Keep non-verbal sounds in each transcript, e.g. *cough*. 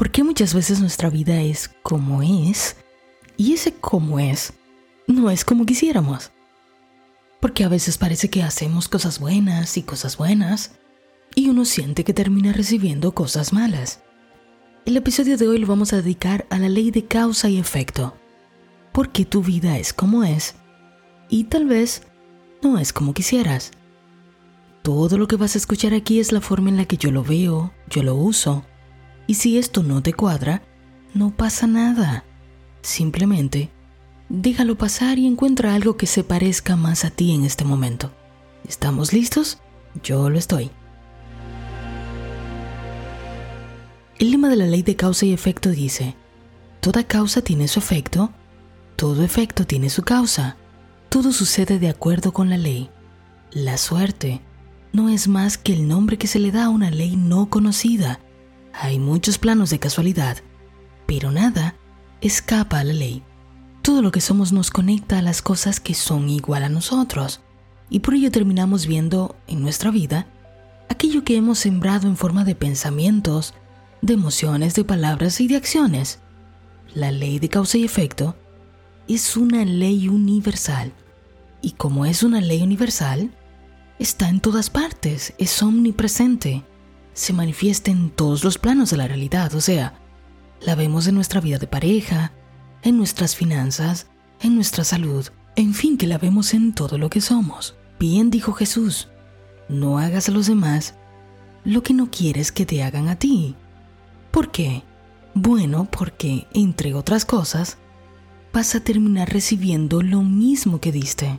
¿Por qué muchas veces nuestra vida es como es y ese como es no es como quisiéramos? Porque a veces parece que hacemos cosas buenas y cosas buenas y uno siente que termina recibiendo cosas malas. El episodio de hoy lo vamos a dedicar a la ley de causa y efecto. Porque tu vida es como es y tal vez no es como quisieras. Todo lo que vas a escuchar aquí es la forma en la que yo lo veo, yo lo uso y si esto no te cuadra, no pasa nada. Simplemente, déjalo pasar y encuentra algo que se parezca más a ti en este momento. ¿Estamos listos? Yo lo estoy. El lema de la ley de causa y efecto dice, toda causa tiene su efecto, todo efecto tiene su causa, todo sucede de acuerdo con la ley. La suerte no es más que el nombre que se le da a una ley no conocida hay muchos planos de casualidad, pero nada escapa a la ley. Todo lo que somos nos conecta a las cosas que son igual a nosotros, y por ello terminamos viendo en nuestra vida aquello que hemos sembrado en forma de pensamientos, de emociones, de palabras y de acciones. La ley de causa y efecto es una ley universal, y como es una ley universal, está en todas partes, es omnipresente se manifiesta en todos los planos de la realidad, o sea, la vemos en nuestra vida de pareja, en nuestras finanzas, en nuestra salud, en fin, que la vemos en todo lo que somos. Bien dijo Jesús, no hagas a los demás lo que no quieres que te hagan a ti. ¿Por qué? Bueno, porque, entre otras cosas, vas a terminar recibiendo lo mismo que diste.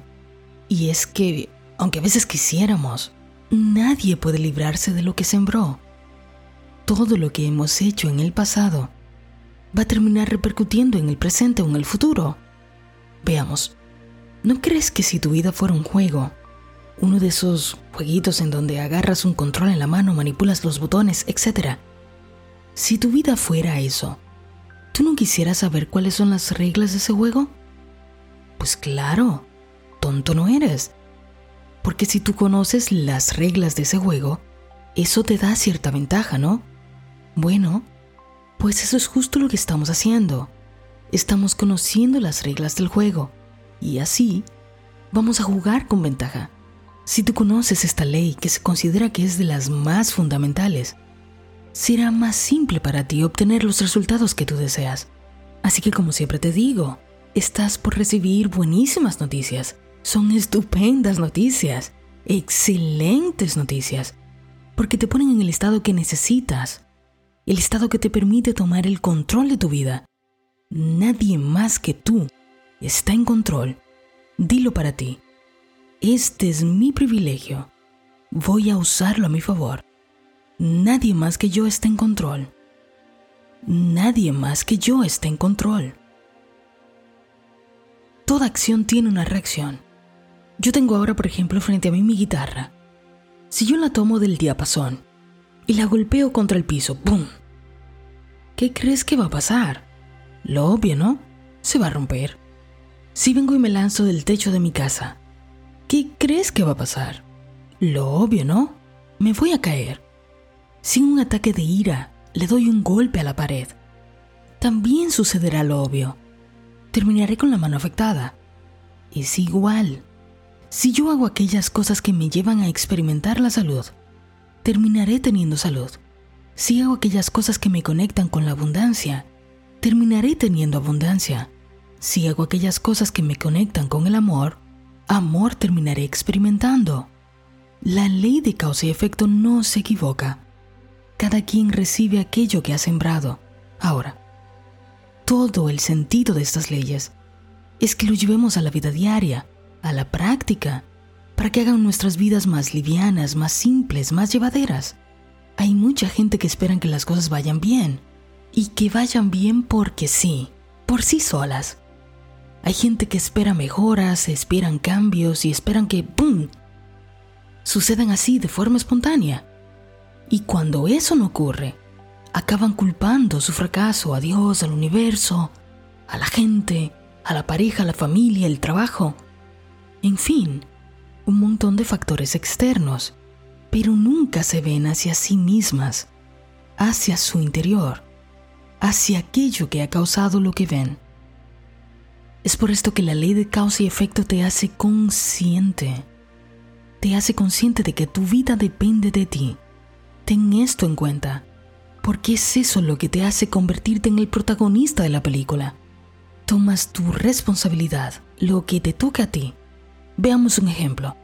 Y es que, aunque a veces quisiéramos, Nadie puede librarse de lo que sembró. Todo lo que hemos hecho en el pasado va a terminar repercutiendo en el presente o en el futuro. Veamos, ¿no crees que si tu vida fuera un juego, uno de esos jueguitos en donde agarras un control en la mano, manipulas los botones, etc. Si tu vida fuera eso, ¿tú no quisieras saber cuáles son las reglas de ese juego? Pues claro, tonto no eres. Porque si tú conoces las reglas de ese juego, eso te da cierta ventaja, ¿no? Bueno, pues eso es justo lo que estamos haciendo. Estamos conociendo las reglas del juego y así vamos a jugar con ventaja. Si tú conoces esta ley que se considera que es de las más fundamentales, será más simple para ti obtener los resultados que tú deseas. Así que como siempre te digo, estás por recibir buenísimas noticias. Son estupendas noticias, excelentes noticias, porque te ponen en el estado que necesitas, el estado que te permite tomar el control de tu vida. Nadie más que tú está en control. Dilo para ti. Este es mi privilegio. Voy a usarlo a mi favor. Nadie más que yo está en control. Nadie más que yo está en control. Toda acción tiene una reacción. Yo tengo ahora, por ejemplo, frente a mí mi guitarra. Si yo la tomo del diapasón y la golpeo contra el piso, ¡pum! ¿Qué crees que va a pasar? Lo obvio, ¿no? Se va a romper. Si vengo y me lanzo del techo de mi casa, ¿qué crees que va a pasar? Lo obvio, ¿no? Me voy a caer. Sin un ataque de ira, le doy un golpe a la pared. También sucederá lo obvio. Terminaré con la mano afectada. Es igual. Si yo hago aquellas cosas que me llevan a experimentar la salud, terminaré teniendo salud. Si hago aquellas cosas que me conectan con la abundancia, terminaré teniendo abundancia. Si hago aquellas cosas que me conectan con el amor, amor terminaré experimentando. La ley de causa y efecto no se equivoca. Cada quien recibe aquello que ha sembrado. Ahora, todo el sentido de estas leyes es que lo llevemos a la vida diaria, a la práctica, para que hagan nuestras vidas más livianas, más simples, más llevaderas. Hay mucha gente que esperan que las cosas vayan bien, y que vayan bien porque sí, por sí solas. Hay gente que espera mejoras, esperan cambios y esperan que ¡pum! sucedan así de forma espontánea. Y cuando eso no ocurre, acaban culpando su fracaso a Dios, al universo, a la gente, a la pareja, a la familia, el trabajo en fin, un montón de factores externos, pero nunca se ven hacia sí mismas, hacia su interior. hacia aquello que ha causado lo que ven. Es por esto que la ley de causa y efecto te hace consciente. Te hace consciente de que tu vida depende de ti. Ten esto en cuenta, porque es eso lo que te hace convertirte en el protagonista de la película. Tomas tu responsabilidad, lo que te toca a ti. Veamos un ejemplo.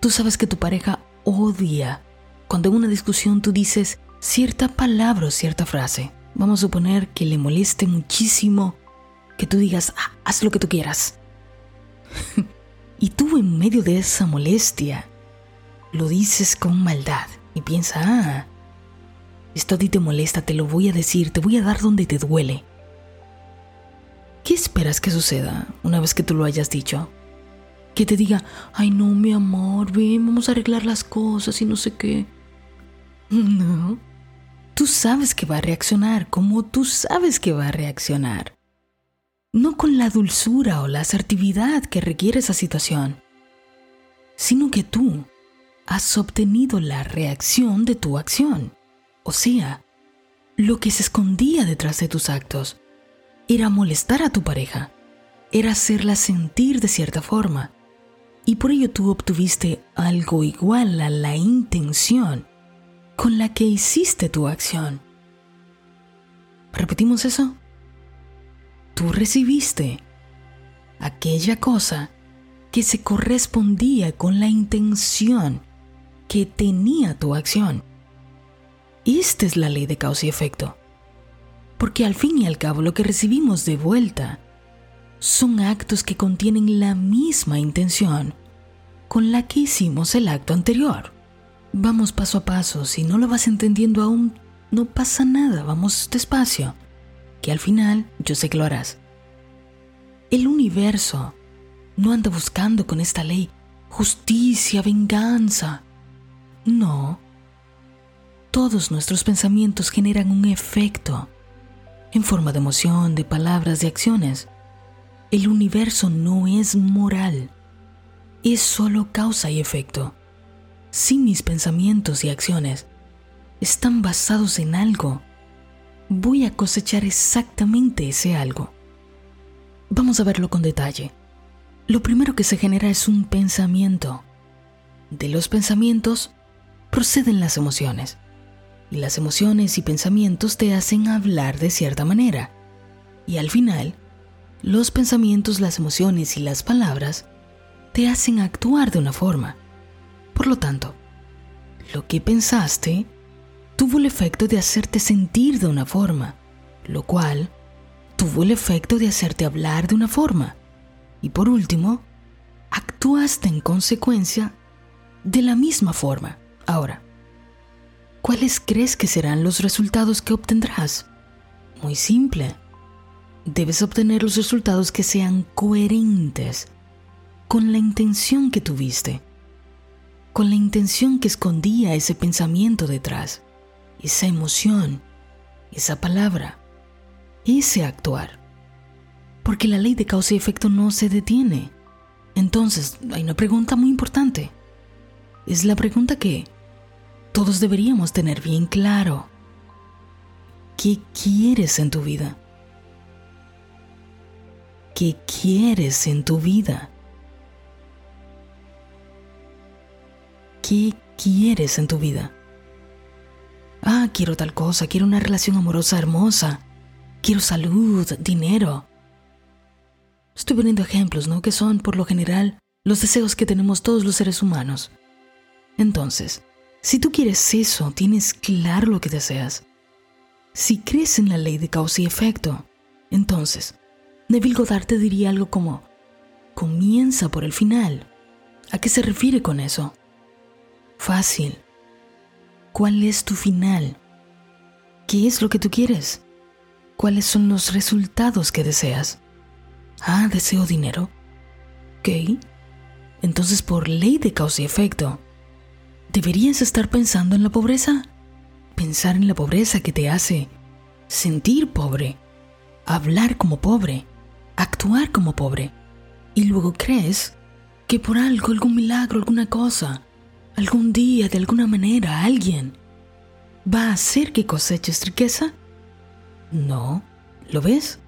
Tú sabes que tu pareja odia cuando en una discusión tú dices cierta palabra o cierta frase. Vamos a suponer que le moleste muchísimo que tú digas, ah, haz lo que tú quieras. *laughs* y tú en medio de esa molestia lo dices con maldad y piensa, ah, esto a ti te molesta, te lo voy a decir, te voy a dar donde te duele. ¿Qué esperas que suceda una vez que tú lo hayas dicho? Que te diga, ay no, mi amor, ven, vamos a arreglar las cosas y no sé qué. No. Tú sabes que va a reaccionar como tú sabes que va a reaccionar no con la dulzura o la asertividad que requiere esa situación, sino que tú has obtenido la reacción de tu acción. O sea, lo que se escondía detrás de tus actos era molestar a tu pareja, era hacerla sentir de cierta forma, y por ello tú obtuviste algo igual a la intención con la que hiciste tu acción. ¿Repetimos eso? tú recibiste aquella cosa que se correspondía con la intención que tenía tu acción. Esta es la ley de causa y efecto. Porque al fin y al cabo lo que recibimos de vuelta son actos que contienen la misma intención con la que hicimos el acto anterior. Vamos paso a paso, si no lo vas entendiendo aún, no pasa nada, vamos despacio que al final yo sé que lo harás. El universo no anda buscando con esta ley justicia, venganza. No. Todos nuestros pensamientos generan un efecto en forma de emoción, de palabras, de acciones. El universo no es moral, es solo causa y efecto. Si mis pensamientos y acciones están basados en algo voy a cosechar exactamente ese algo. Vamos a verlo con detalle. Lo primero que se genera es un pensamiento. De los pensamientos proceden las emociones. Y las emociones y pensamientos te hacen hablar de cierta manera. Y al final, los pensamientos, las emociones y las palabras te hacen actuar de una forma. Por lo tanto, lo que pensaste tuvo el efecto de hacerte sentir de una forma, lo cual tuvo el efecto de hacerte hablar de una forma. Y por último, actuaste en consecuencia de la misma forma. Ahora, ¿cuáles crees que serán los resultados que obtendrás? Muy simple. Debes obtener los resultados que sean coherentes con la intención que tuviste, con la intención que escondía ese pensamiento detrás esa emoción, esa palabra, ese actuar. Porque la ley de causa y efecto no se detiene. Entonces, hay una pregunta muy importante. Es la pregunta que todos deberíamos tener bien claro. ¿Qué quieres en tu vida? ¿Qué quieres en tu vida? ¿Qué quieres en tu vida? Ah, quiero tal cosa, quiero una relación amorosa hermosa, quiero salud, dinero. Estoy poniendo ejemplos, ¿no? Que son, por lo general, los deseos que tenemos todos los seres humanos. Entonces, si tú quieres eso, tienes claro lo que deseas. Si crees en la ley de causa y efecto, entonces, Neville Goddard te diría algo como, comienza por el final. ¿A qué se refiere con eso? Fácil ¿Cuál es tu final? ¿Qué es lo que tú quieres? ¿Cuáles son los resultados que deseas? Ah, deseo dinero. ¿Qué? Entonces, por ley de causa y efecto, ¿deberías estar pensando en la pobreza? Pensar en la pobreza que te hace sentir pobre, hablar como pobre, actuar como pobre. Y luego crees que por algo, algún milagro, alguna cosa, algún día, de alguna manera, alguien va a hacer que coseches riqueza? No, ¿lo ves?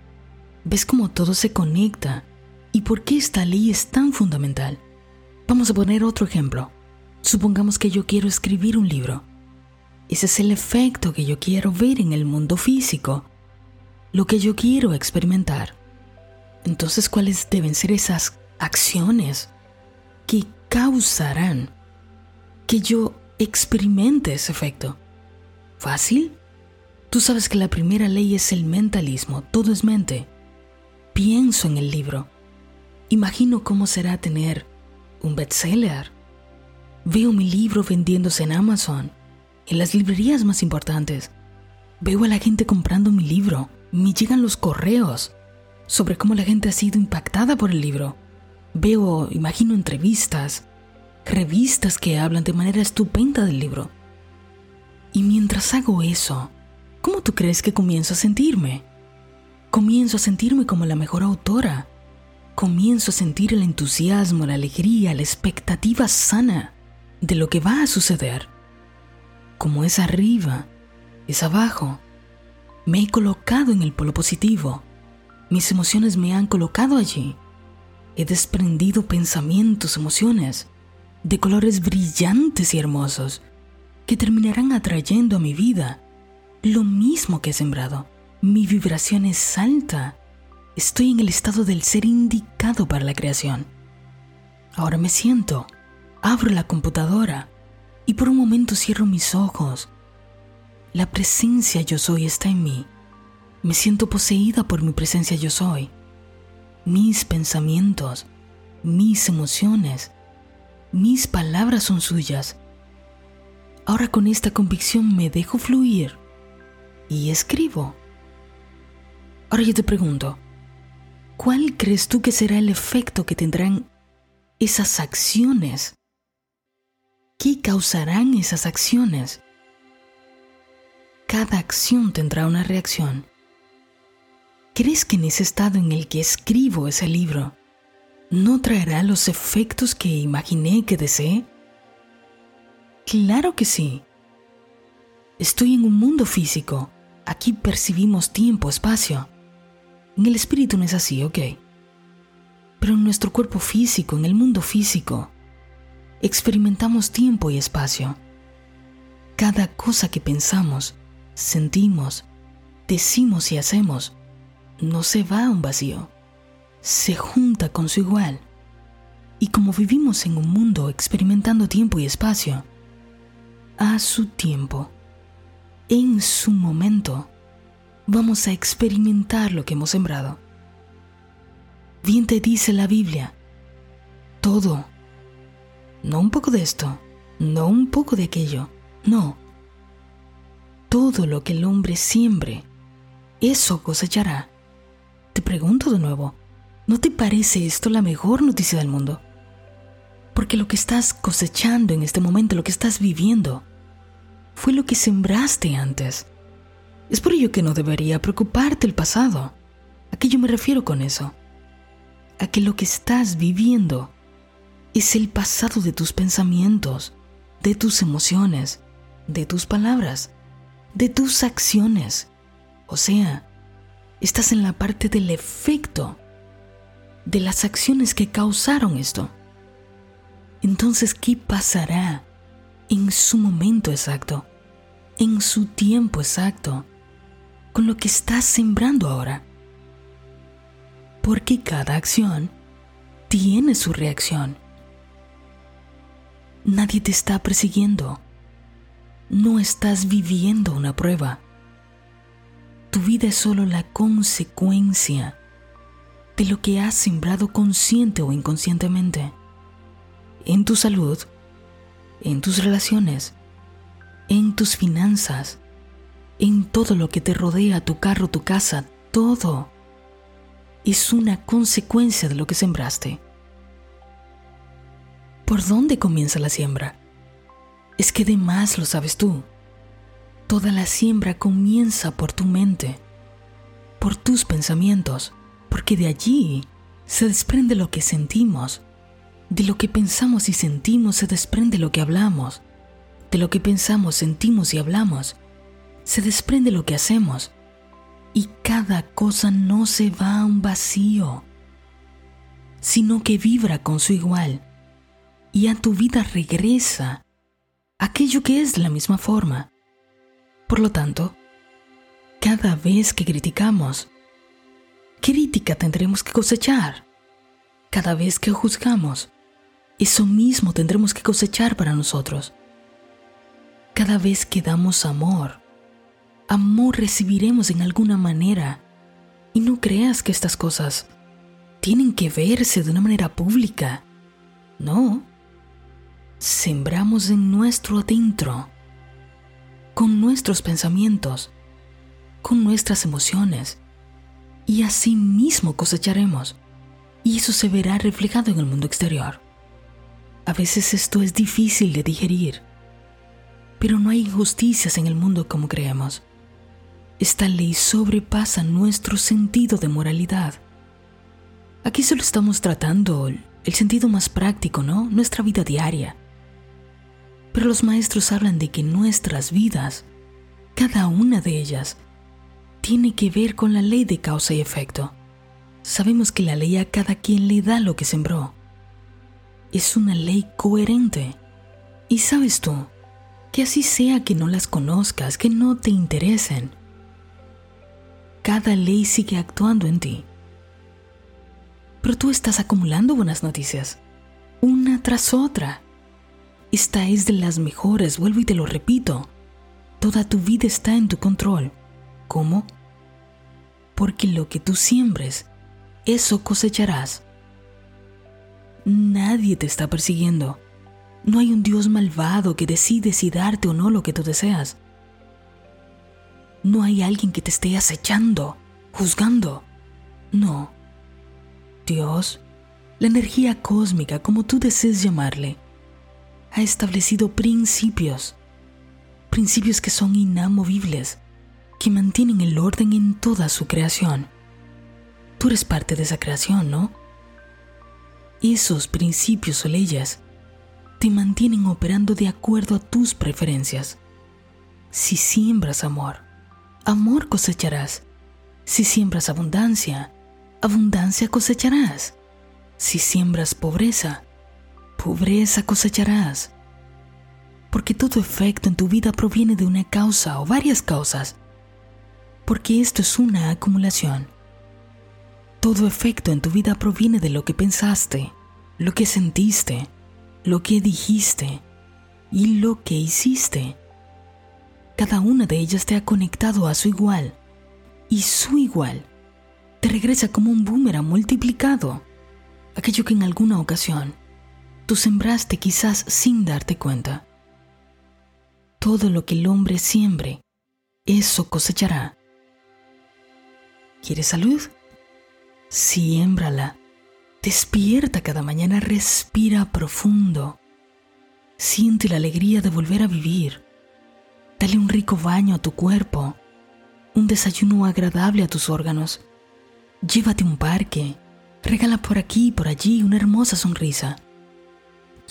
¿Ves cómo todo se conecta? ¿Y por qué esta ley es tan fundamental? Vamos a poner otro ejemplo. Supongamos que yo quiero escribir un libro. Ese es el efecto que yo quiero ver en el mundo físico, lo que yo quiero experimentar. Entonces, ¿cuáles deben ser esas acciones que causarán que yo experimente ese efecto? ¿Fácil? Tú sabes que la primera ley es el mentalismo, todo es mente. Pienso en el libro. Imagino cómo será tener un bestseller. Veo mi libro vendiéndose en Amazon, en las librerías más importantes. Veo a la gente comprando mi libro. Me llegan los correos sobre cómo la gente ha sido impactada por el libro. Veo, imagino entrevistas, revistas que hablan de manera estupenda del libro. Y mientras hago eso, ¿cómo tú crees que comienzo a sentirme? Comienzo a sentirme como la mejor autora. Comienzo a sentir el entusiasmo, la alegría, la expectativa sana de lo que va a suceder. Como es arriba, es abajo. Me he colocado en el polo positivo. Mis emociones me han colocado allí. He desprendido pensamientos, emociones, de colores brillantes y hermosos, que terminarán atrayendo a mi vida lo mismo que he sembrado. Mi vibración es alta. Estoy en el estado del ser indicado para la creación. Ahora me siento, abro la computadora y por un momento cierro mis ojos. La presencia yo soy está en mí. Me siento poseída por mi presencia yo soy. Mis pensamientos, mis emociones, mis palabras son suyas. Ahora con esta convicción me dejo fluir y escribo. Ahora yo te pregunto, ¿cuál crees tú que será el efecto que tendrán esas acciones? ¿Qué causarán esas acciones? Cada acción tendrá una reacción. ¿Crees que en ese estado en el que escribo ese libro no traerá los efectos que imaginé que deseé? Claro que sí. Estoy en un mundo físico. Aquí percibimos tiempo, espacio. En el espíritu no es así, ok. Pero en nuestro cuerpo físico, en el mundo físico, experimentamos tiempo y espacio. Cada cosa que pensamos, sentimos, decimos y hacemos, no se va a un vacío, se junta con su igual. Y como vivimos en un mundo experimentando tiempo y espacio, a su tiempo, en su momento, vamos a experimentar lo que hemos sembrado. Bien te dice la Biblia, todo, no un poco de esto, no un poco de aquello, no. Todo lo que el hombre siembre, eso cosechará. Te pregunto de nuevo, ¿no te parece esto la mejor noticia del mundo? Porque lo que estás cosechando en este momento, lo que estás viviendo, fue lo que sembraste antes. Es por ello que no debería preocuparte el pasado. ¿A qué yo me refiero con eso? A que lo que estás viviendo es el pasado de tus pensamientos, de tus emociones, de tus palabras, de tus acciones. O sea, estás en la parte del efecto de las acciones que causaron esto. Entonces, ¿qué pasará en su momento exacto, en su tiempo exacto, con lo que estás sembrando ahora? Porque cada acción tiene su reacción. Nadie te está persiguiendo. No estás viviendo una prueba. Tu vida es solo la consecuencia lo que has sembrado consciente o inconscientemente. En tu salud, en tus relaciones, en tus finanzas, en todo lo que te rodea, tu carro, tu casa, todo es una consecuencia de lo que sembraste. ¿Por dónde comienza la siembra? Es que de más lo sabes tú. Toda la siembra comienza por tu mente, por tus pensamientos, porque de allí se desprende lo que sentimos. De lo que pensamos y sentimos se desprende lo que hablamos. De lo que pensamos, sentimos y hablamos se desprende lo que hacemos. Y cada cosa no se va a un vacío, sino que vibra con su igual y a tu vida regresa aquello que es de la misma forma. Por lo tanto, cada vez que criticamos, crítica tendremos que cosechar. Cada vez que juzgamos, eso mismo tendremos que cosechar para nosotros. Cada vez que damos amor, amor recibiremos en alguna manera. Y no creas que estas cosas tienen que verse de una manera pública. No. Sembramos en nuestro adentro, con nuestros pensamientos, con nuestras emociones, y así mismo cosecharemos. Y eso se verá reflejado en el mundo exterior. A veces esto es difícil de digerir, pero no hay injusticias en el mundo como creemos. Esta ley sobrepasa nuestro sentido de moralidad. Aquí solo estamos tratando el sentido más práctico, ¿no? Nuestra vida diaria. Pero los maestros hablan de que nuestras vidas, cada una de ellas, tiene que ver con la ley de causa y efecto. Sabemos que la ley a cada quien le da lo que sembró es una ley coherente. Y sabes tú, que así sea que no las conozcas, que no te interesen, cada ley sigue actuando en ti. Pero tú estás acumulando buenas noticias, una tras otra. Esta es de las mejores, vuelvo y te lo repito. Toda tu vida está en tu control. ¿Cómo? Porque lo que tú siembres, eso cosecharás. Nadie te está persiguiendo. No hay un Dios malvado que decide si darte o no lo que tú deseas. No hay alguien que te esté acechando, juzgando. No. Dios, la energía cósmica, como tú desees llamarle, ha establecido principios. Principios que son inamovibles, que mantienen el orden en toda su creación. Tú eres parte de esa creación, ¿no? esos principios o leyes te mantienen operando de acuerdo a tus preferencias. Si siembras amor, amor cosecharás. Si siembras abundancia, abundancia cosecharás. Si siembras pobreza, pobreza cosecharás. Porque todo efecto en tu vida proviene de una causa o varias causas. Porque esto es una acumulación. Todo efecto en tu vida proviene de lo que pensaste, lo que sentiste, lo que dijiste y lo que hiciste. Cada una de ellas te ha conectado a su igual y su igual te regresa como un boomerang multiplicado, aquello que en alguna ocasión tú sembraste quizás sin darte cuenta. Todo lo que el hombre siembre, eso cosechará. ¿Quieres salud? Siémbrala. Despierta cada mañana, respira profundo. Siente la alegría de volver a vivir. Dale un rico baño a tu cuerpo, un desayuno agradable a tus órganos. Llévate un parque, regala por aquí y por allí una hermosa sonrisa.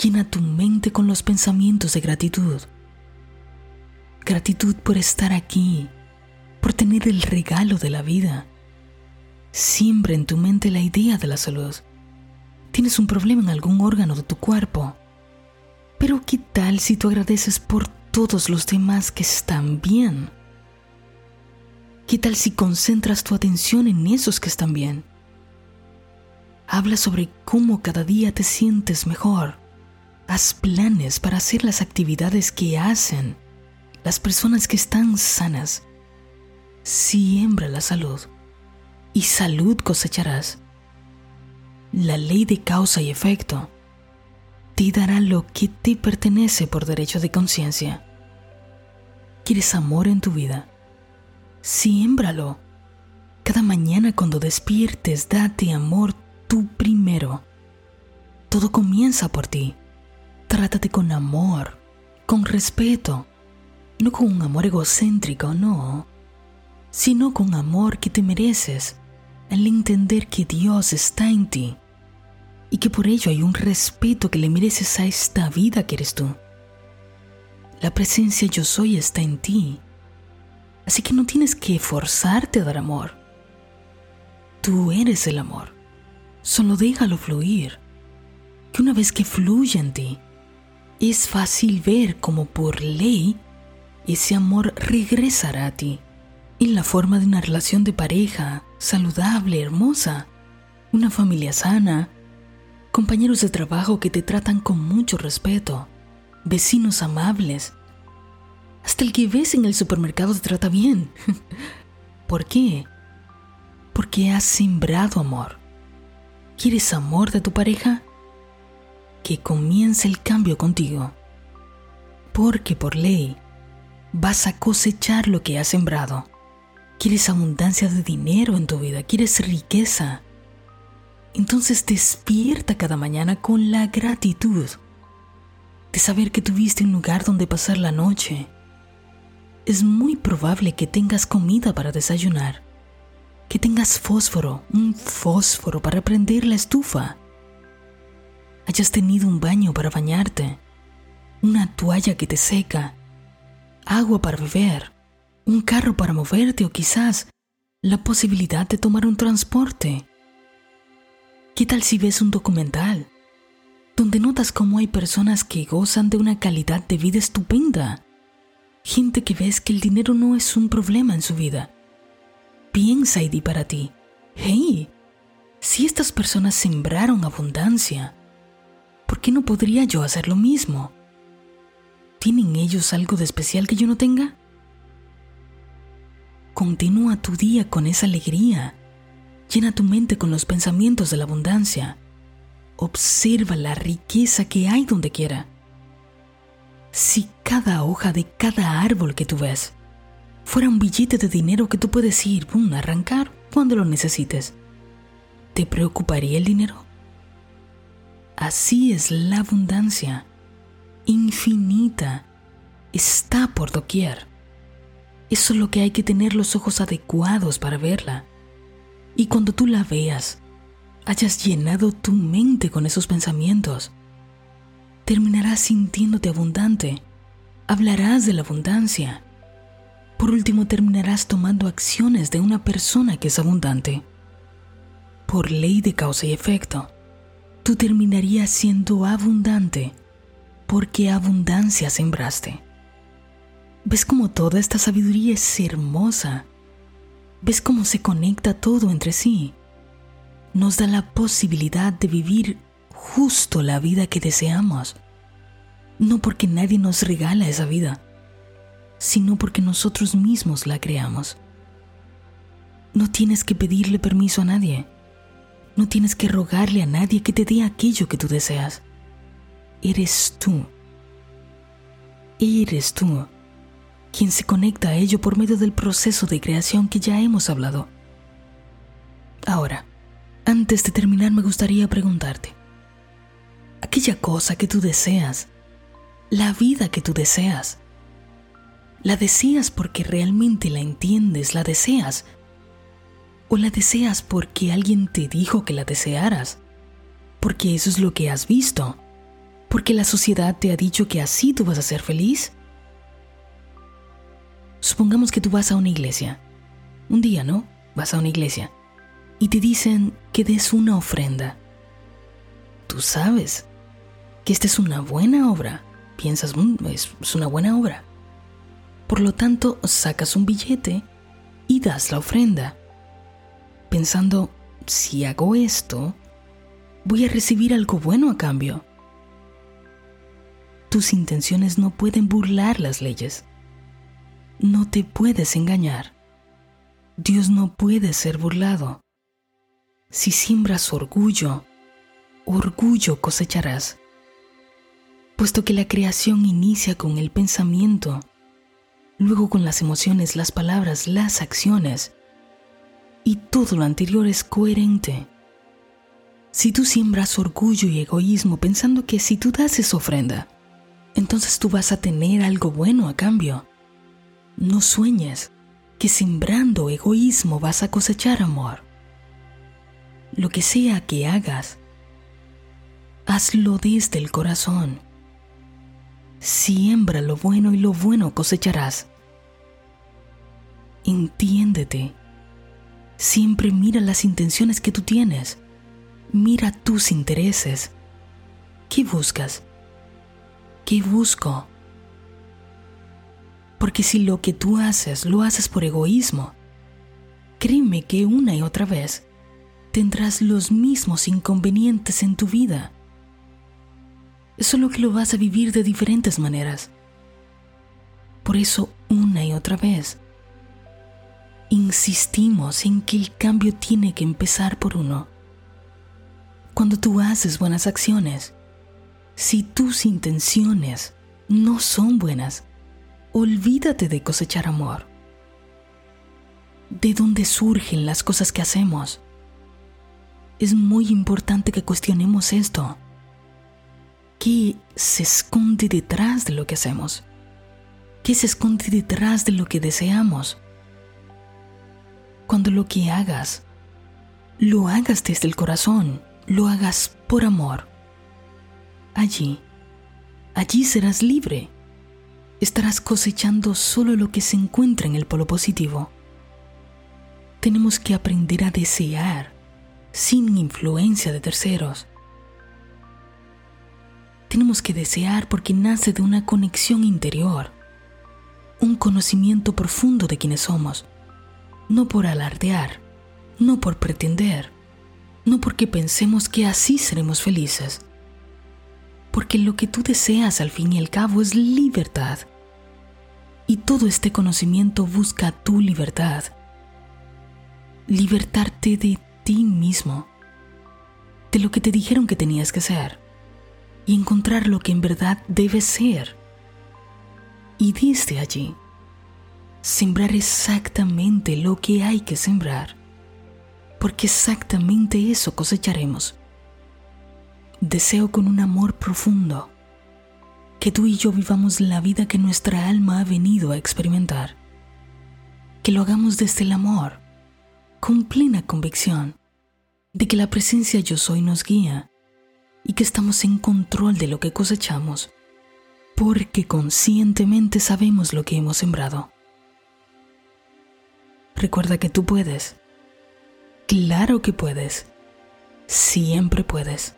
Llena tu mente con los pensamientos de gratitud. Gratitud por estar aquí, por tener el regalo de la vida Siembra en tu mente la idea de la salud. Tienes un problema en algún órgano de tu cuerpo. Pero ¿qué tal si tú agradeces por todos los demás que están bien? ¿Qué tal si concentras tu atención en esos que están bien? Habla sobre cómo cada día te sientes mejor. Haz planes para hacer las actividades que hacen las personas que están sanas. Siembra la salud y salud cosecharás. La ley de causa y efecto te dará lo que te pertenece por derecho de conciencia. ¿Quieres amor en tu vida? Siémbralo. Cada mañana cuando despiertes, date amor tú primero. Todo comienza por ti. Trátate con amor, con respeto, no con un amor egocéntrico, no, sino con amor que te mereces al entender que Dios está en ti y que por ello hay un respeto que le mereces a esta vida que eres tú. La presencia yo soy está en ti. Así que no tienes que forzarte a dar amor. Tú eres el amor. Solo déjalo fluir. Que una vez que fluye en ti, es fácil ver cómo por ley ese amor regresará a ti en la forma de una relación de pareja saludable, hermosa, una familia sana, compañeros de trabajo que te tratan con mucho respeto, vecinos amables. Hasta el que ves en el supermercado te trata bien. *laughs* ¿Por qué? Porque has sembrado amor. ¿Quieres amor de tu pareja? Que comience el cambio contigo. Porque por ley vas a cosechar lo que has sembrado. ¿Quieres abundancia de dinero en tu vida? ¿Quieres riqueza? Entonces despierta cada mañana con la gratitud de saber que tuviste un lugar donde pasar la noche. Es muy probable que tengas comida para desayunar, que tengas fósforo, un fósforo para prender la estufa, hayas tenido un baño para bañarte, una toalla que te seca, agua para beber, un carro para moverte o quizás la posibilidad de tomar un transporte. ¿Qué tal si ves un documental donde notas cómo hay personas que gozan de una calidad de vida estupenda? Gente que ves que el dinero no es un problema en su vida. Piensa y di para ti, hey, si estas personas sembraron abundancia, ¿por qué no podría yo hacer lo mismo? ¿Tienen ellos algo de especial que yo no tenga? Continúa tu día con esa alegría. Llena tu mente con los pensamientos de la abundancia. Observa la riqueza que hay donde quiera. Si cada hoja de cada árbol que tú ves fuera un billete de dinero que tú puedes ir, a arrancar cuando lo necesites, ¿te preocuparía el dinero? Así es la abundancia infinita, está por doquier. Es solo que hay que tener los ojos adecuados para verla. Y cuando tú la veas, hayas llenado tu mente con esos pensamientos, terminarás sintiéndote abundante, hablarás de la abundancia. Por último, terminarás tomando acciones de una persona que es abundante. Por ley de causa y efecto, tú terminarías siendo abundante porque abundancia sembraste. ¿Ves cómo toda esta sabiduría es hermosa? ¿Ves cómo se conecta todo entre sí? Nos da la posibilidad de vivir justo la vida que deseamos. No porque nadie nos regala esa vida, sino porque nosotros mismos la creamos. No tienes que pedirle permiso a nadie. No tienes que rogarle a nadie que te dé aquello que tú deseas eres tú. Eres tú quien se conecta a ello por medio del proceso de creación que ya hemos hablado. Ahora, antes de terminar me gustaría preguntarte, aquella cosa que tú deseas, la vida que tú deseas, ¿la deseas porque realmente la entiendes, la deseas? ¿O la deseas porque alguien te dijo que la desearas? Porque eso es lo que has visto porque la sociedad te ha dicho que así tú vas a ser feliz? Supongamos que tú vas a una iglesia. Un día, ¿no? Vas a una iglesia y te dicen que des una ofrenda. Tú sabes que esta es una buena obra. Piensas, mm, es una buena obra. Por lo tanto, sacas un billete y das la ofrenda, pensando, si hago esto, voy a recibir algo bueno a cambio. Tus intenciones no pueden burlar las leyes. No te puedes engañar. Dios no puede ser burlado. Si siembras orgullo, orgullo cosecharás. Puesto que la creación inicia con el pensamiento, luego con las emociones, las palabras, las acciones, y todo lo anterior es coherente. Si tú siembras orgullo y egoísmo pensando que si tú das esa ofrenda, entonces tú vas a tener algo bueno a cambio. No sueñes que sembrando egoísmo vas a cosechar amor. Lo que sea que hagas, hazlo desde el corazón. Siembra lo bueno y lo bueno cosecharás. entiéndete. Siempre mira las intenciones que tú tienes. Mira tus intereses. ¿Qué buscas? ¿Qué busco? Porque si lo que tú haces lo haces por egoísmo, créeme que una y otra vez tendrás los mismos inconvenientes en tu vida. Solo que lo vas a vivir de diferentes maneras. Por eso, una y otra vez, insistimos en que el cambio tiene que empezar por uno. Cuando tú haces buenas acciones, si tus intenciones no son buenas, olvídate de cosechar amor. ¿De dónde surgen las cosas que hacemos? Es muy importante que cuestionemos esto. ¿Qué se esconde detrás de lo que hacemos? ¿Qué se esconde detrás de lo que deseamos? Cuando lo que hagas, lo hagas desde el corazón, lo hagas por amor. Allí, allí serás libre. Estarás cosechando solo lo que se encuentra en el polo positivo. Tenemos que aprender a desear sin influencia de terceros. Tenemos que desear porque nace de una conexión interior un conocimiento profundo de quiénes somos, no por alardear, no por pretender, no porque pensemos que así seremos felices, porque lo que tú deseas al fin y al cabo es libertad. Y todo este conocimiento busca tu libertad, libertarte de ti mismo, de lo que te dijeron que tenías que ser, y encontrar lo que en verdad debes ser y desde allí sembrar exactamente lo que hay que sembrar, porque exactamente eso cosecharemos. Deseo con un amor profundo que tú y yo vivamos la vida que nuestra alma ha venido a experimentar, que lo hagamos desde el amor, con plena convicción de que la presencia yo soy nos guía y que estamos en control de lo que cosechamos porque conscientemente sabemos lo que hemos sembrado. Recuerda que tú puedes. Claro que puedes. Siempre puedes.